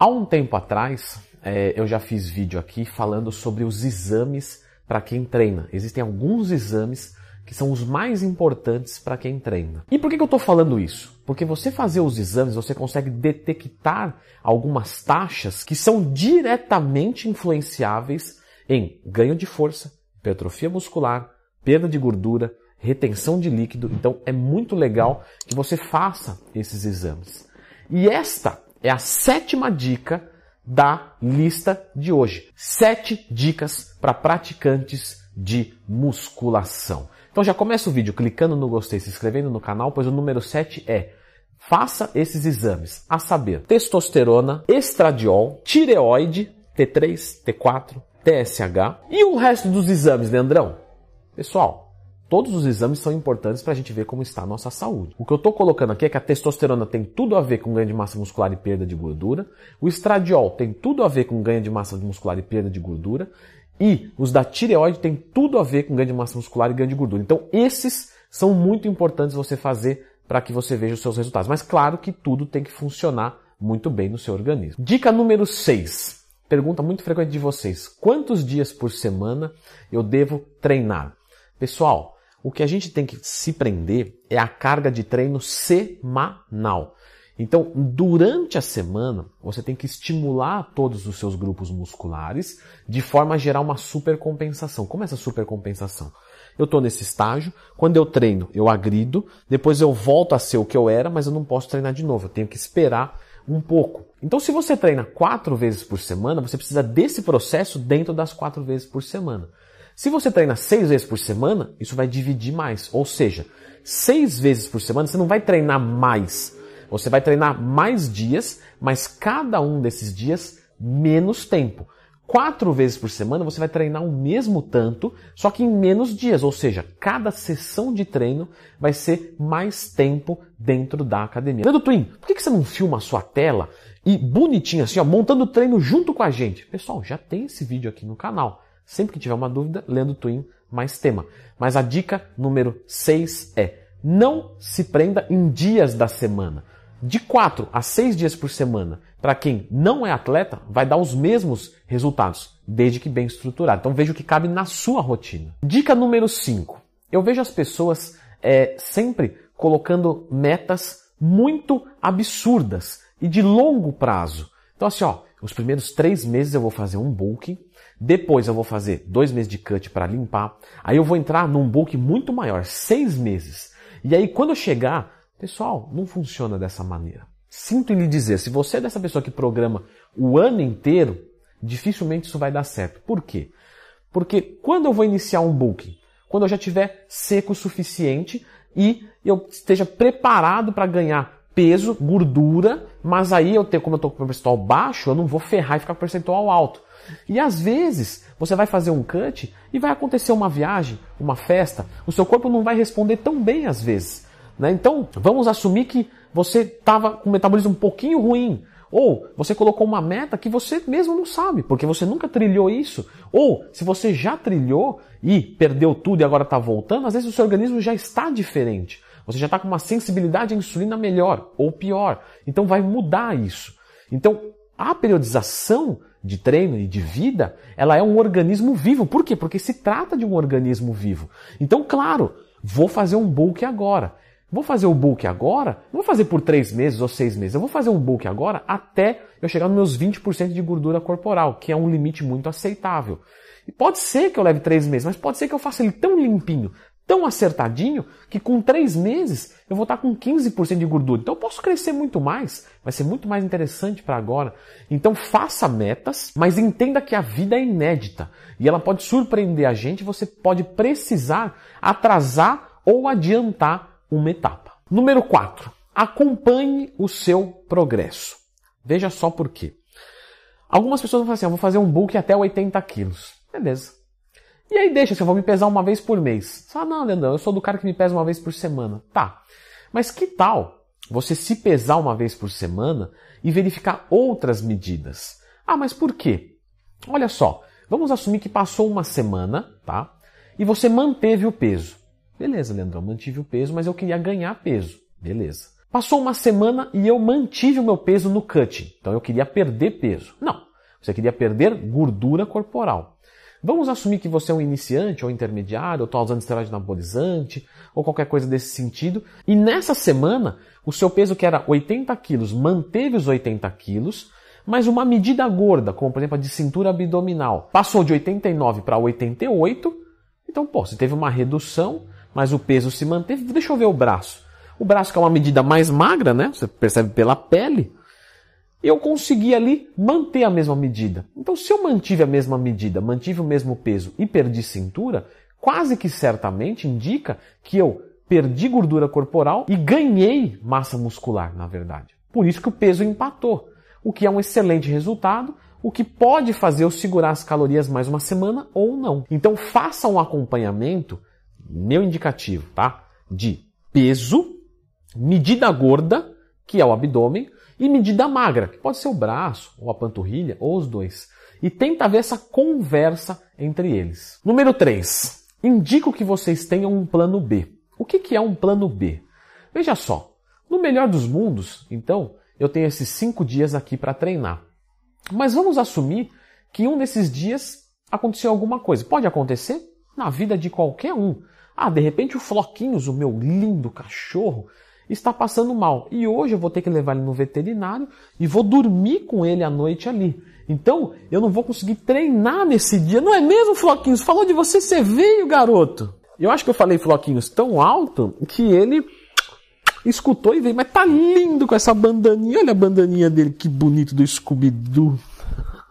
Há um tempo atrás, é, eu já fiz vídeo aqui falando sobre os exames para quem treina. Existem alguns exames que são os mais importantes para quem treina. E por que, que eu estou falando isso? Porque você fazer os exames, você consegue detectar algumas taxas que são diretamente influenciáveis em ganho de força, hipertrofia muscular, perda de gordura, retenção de líquido. Então é muito legal que você faça esses exames. E esta é a sétima dica da lista de hoje. Sete dicas para praticantes de musculação. Então já começa o vídeo clicando no gostei, se inscrevendo no canal, pois o número 7 é faça esses exames, a saber, testosterona, estradiol, tireoide, T3, T4, TSH e o resto dos exames, Leandrão. Pessoal, Todos os exames são importantes para a gente ver como está a nossa saúde. O que eu estou colocando aqui é que a testosterona tem tudo a ver com ganho de massa muscular e perda de gordura, o estradiol tem tudo a ver com ganho de massa muscular e perda de gordura, e os da tireoide tem tudo a ver com ganho de massa muscular e ganho de gordura. Então, esses são muito importantes você fazer para que você veja os seus resultados. Mas claro que tudo tem que funcionar muito bem no seu organismo. Dica número 6. Pergunta muito frequente de vocês: quantos dias por semana eu devo treinar? Pessoal, o que a gente tem que se prender é a carga de treino semanal. Então, durante a semana, você tem que estimular todos os seus grupos musculares de forma a gerar uma supercompensação. Como é essa supercompensação? Eu estou nesse estágio, quando eu treino, eu agrido, depois eu volto a ser o que eu era, mas eu não posso treinar de novo, eu tenho que esperar um pouco. Então, se você treina quatro vezes por semana, você precisa desse processo dentro das quatro vezes por semana. Se você treina seis vezes por semana, isso vai dividir mais. Ou seja, seis vezes por semana você não vai treinar mais. Você vai treinar mais dias, mas cada um desses dias menos tempo. Quatro vezes por semana você vai treinar o mesmo tanto, só que em menos dias. Ou seja, cada sessão de treino vai ser mais tempo dentro da academia. Leandro Twin, por que você não filma a sua tela e bonitinho assim, ó, montando o treino junto com a gente? Pessoal, já tem esse vídeo aqui no canal. Sempre que tiver uma dúvida, lendo Twin mais tema. Mas a dica número 6 é: não se prenda em dias da semana. De 4 a 6 dias por semana, para quem não é atleta, vai dar os mesmos resultados, desde que bem estruturado. Então veja o que cabe na sua rotina. Dica número 5. Eu vejo as pessoas é, sempre colocando metas muito absurdas e de longo prazo. Então assim, ó, os primeiros três meses eu vou fazer um bulking, depois eu vou fazer dois meses de cut para limpar. Aí eu vou entrar num bulk muito maior, seis meses. E aí quando eu chegar, pessoal, não funciona dessa maneira. Sinto em lhe dizer, se você é dessa pessoa que programa o ano inteiro, dificilmente isso vai dar certo. Por quê? Porque quando eu vou iniciar um bulking, quando eu já tiver seco o suficiente e eu esteja preparado para ganhar peso, gordura, mas aí eu tenho, como eu estou com o percentual baixo, eu não vou ferrar e ficar com o percentual alto. E às vezes você vai fazer um cut e vai acontecer uma viagem, uma festa, o seu corpo não vai responder tão bem às vezes. Né? Então vamos assumir que você estava com o metabolismo um pouquinho ruim. Ou você colocou uma meta que você mesmo não sabe, porque você nunca trilhou isso. Ou se você já trilhou e perdeu tudo e agora está voltando, às vezes o seu organismo já está diferente. Você já está com uma sensibilidade à insulina melhor ou pior. Então vai mudar isso. Então a periodização de treino e de vida, ela é um organismo vivo. Por quê? Porque se trata de um organismo vivo. Então, claro, vou fazer um bulk agora. Vou fazer o bulk agora, não vou fazer por três meses ou seis meses, eu vou fazer um bulk agora até eu chegar nos meus 20% de gordura corporal, que é um limite muito aceitável. E pode ser que eu leve três meses, mas pode ser que eu faça ele tão limpinho, tão acertadinho que com três meses eu vou estar com 15% de gordura. Então eu posso crescer muito mais, vai ser muito mais interessante para agora. Então faça metas, mas entenda que a vida é inédita e ela pode surpreender a gente, você pode precisar atrasar ou adiantar uma etapa. Número 4. Acompanhe o seu progresso. Veja só por quê. Algumas pessoas vão falar assim, eu vou fazer um bulk até 80 quilos. Beleza. E aí deixa, se eu vou me pesar uma vez por mês. Ah, não, Leandrão, eu sou do cara que me pesa uma vez por semana. Tá. Mas que tal você se pesar uma vez por semana e verificar outras medidas? Ah, mas por quê? Olha só, vamos assumir que passou uma semana, tá? E você manteve o peso. Beleza, Leandrão, mantive o peso, mas eu queria ganhar peso. Beleza. Passou uma semana e eu mantive o meu peso no cut. Então eu queria perder peso. Não, você queria perder gordura corporal. Vamos assumir que você é um iniciante ou intermediário, ou está usando esteroide anabolizante, ou qualquer coisa desse sentido. E nessa semana, o seu peso que era 80 quilos manteve os 80 quilos, mas uma medida gorda, como por exemplo a de cintura abdominal, passou de 89 para 88. Então, pô, você teve uma redução, mas o peso se manteve. Deixa eu ver o braço. O braço que é uma medida mais magra, né? Você percebe pela pele eu consegui ali manter a mesma medida. Então, se eu mantive a mesma medida, mantive o mesmo peso e perdi cintura, quase que certamente indica que eu perdi gordura corporal e ganhei massa muscular, na verdade. Por isso que o peso empatou, o que é um excelente resultado, o que pode fazer eu segurar as calorias mais uma semana ou não. Então, faça um acompanhamento, meu indicativo, tá? De peso, medida gorda, que é o abdômen, e medida magra, que pode ser o braço, ou a panturrilha, ou os dois. E tenta ver essa conversa entre eles. Número 3. Indico que vocês tenham um plano B. O que é um plano B? Veja só, no melhor dos mundos, então, eu tenho esses cinco dias aqui para treinar. Mas vamos assumir que um desses dias aconteceu alguma coisa. Pode acontecer na vida de qualquer um. Ah, de repente o Floquinhos, o meu lindo cachorro, está passando mal. E hoje eu vou ter que levar ele no veterinário e vou dormir com ele à noite ali. Então, eu não vou conseguir treinar nesse dia. Não é mesmo, Floquinhos? Falou de você, você veio, garoto. Eu acho que eu falei Floquinhos tão alto que ele escutou e veio. Mas tá lindo com essa bandaninha. Olha a bandaninha dele, que bonito do Scooby-Doo.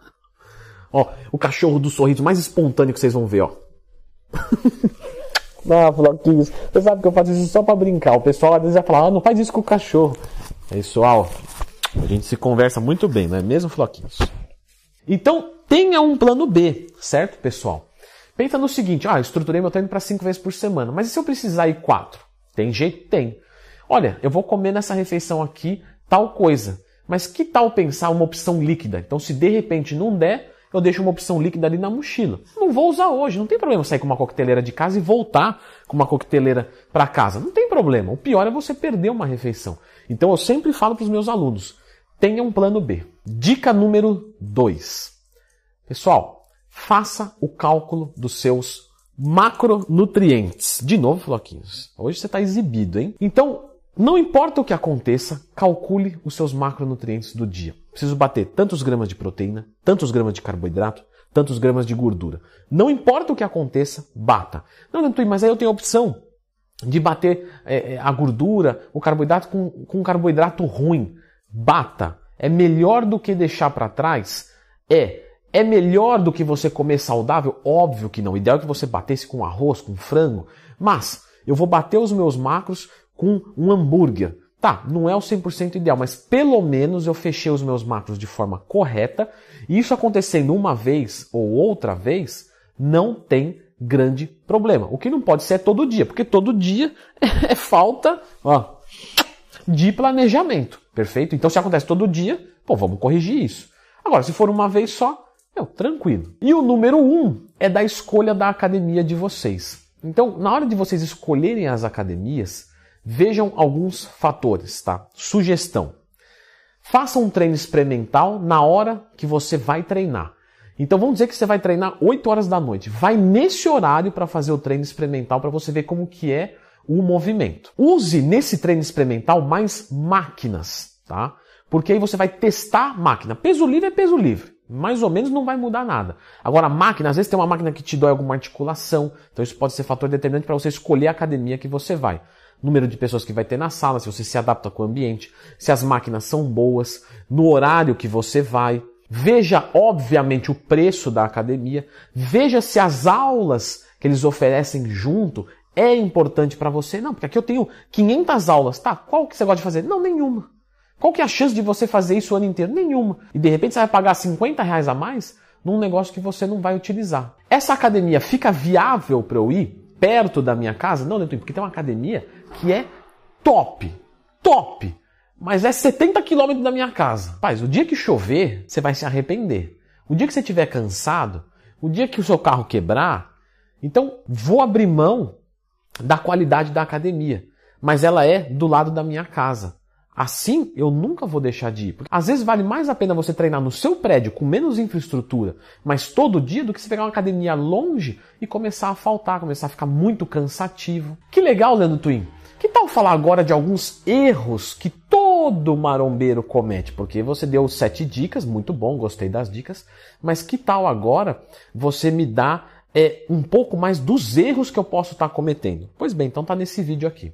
ó, o cachorro do sorriso mais espontâneo que vocês vão ver, ó. Ah, Floquinhos, você sabe que eu faço isso só para brincar. O pessoal às vezes vai falar, ah, não faz isso com o cachorro. Pessoal, a gente se conversa muito bem, não é mesmo, Floquinhos? Então, tenha um plano B, certo, pessoal? Pensa no seguinte, ah, estruturei meu treino para cinco vezes por semana, mas e se eu precisar ir quatro? Tem jeito? Tem. Olha, eu vou comer nessa refeição aqui tal coisa, mas que tal pensar uma opção líquida? Então, se de repente não der, eu deixo uma opção líquida ali na mochila. Não vou usar hoje, não tem problema sair com uma coqueteleira de casa e voltar com uma coqueteleira para casa. Não tem problema. O pior é você perder uma refeição. Então eu sempre falo para os meus alunos: tenha um plano B. Dica número 2. Pessoal, faça o cálculo dos seus macronutrientes. De novo, Floquinhos. Hoje você está exibido, hein? Então, não importa o que aconteça, calcule os seus macronutrientes do dia. Preciso bater tantos gramas de proteína, tantos gramas de carboidrato, tantos gramas de gordura. Não importa o que aconteça, bata. Não, Dentui, mas aí eu tenho a opção de bater é, a gordura, o carboidrato com, com carboidrato ruim. Bata. É melhor do que deixar para trás? É. É melhor do que você comer saudável? Óbvio que não. O ideal é que você batesse com arroz, com frango. Mas eu vou bater os meus macros com um hambúrguer. Tá, não é o 100% ideal, mas pelo menos eu fechei os meus macros de forma correta. E isso acontecendo uma vez ou outra vez, não tem grande problema. O que não pode ser é todo dia, porque todo dia é falta ó, de planejamento, perfeito? Então se acontece todo dia, pô, vamos corrigir isso. Agora, se for uma vez só, meu, tranquilo. E o número um é da escolha da academia de vocês. Então, na hora de vocês escolherem as academias, Vejam alguns fatores, tá? Sugestão. Faça um treino experimental na hora que você vai treinar. Então vamos dizer que você vai treinar 8 horas da noite. Vai nesse horário para fazer o treino experimental para você ver como que é o movimento. Use nesse treino experimental mais máquinas, tá? Porque aí você vai testar máquina. Peso livre é peso livre. Mais ou menos não vai mudar nada. Agora, a máquina, às vezes tem uma máquina que te dói alguma articulação, então isso pode ser fator determinante para você escolher a academia que você vai número de pessoas que vai ter na sala, se você se adapta com o ambiente, se as máquinas são boas, no horário que você vai. Veja, obviamente, o preço da academia. Veja se as aulas que eles oferecem junto é importante para você. Não, porque aqui eu tenho 500 aulas. Tá, qual que você gosta de fazer? Não, nenhuma. Qual que é a chance de você fazer isso o ano inteiro? Nenhuma. E de repente você vai pagar 50 reais a mais num negócio que você não vai utilizar. Essa academia fica viável para eu ir perto da minha casa? Não, porque tem uma academia que é top, top, mas é 70 quilômetros da minha casa. Paz, o dia que chover, você vai se arrepender. O dia que você estiver cansado, o dia que o seu carro quebrar, então vou abrir mão da qualidade da academia, mas ela é do lado da minha casa. Assim, eu nunca vou deixar de ir. Porque às vezes vale mais a pena você treinar no seu prédio com menos infraestrutura, mas todo dia, do que você pegar uma academia longe e começar a faltar, começar a ficar muito cansativo. Que legal, Leandro Twin. Que tal falar agora de alguns erros que todo marombeiro comete? Porque você deu sete dicas, muito bom, gostei das dicas, mas que tal agora você me dá é, um pouco mais dos erros que eu posso estar cometendo? Pois bem, então tá nesse vídeo aqui.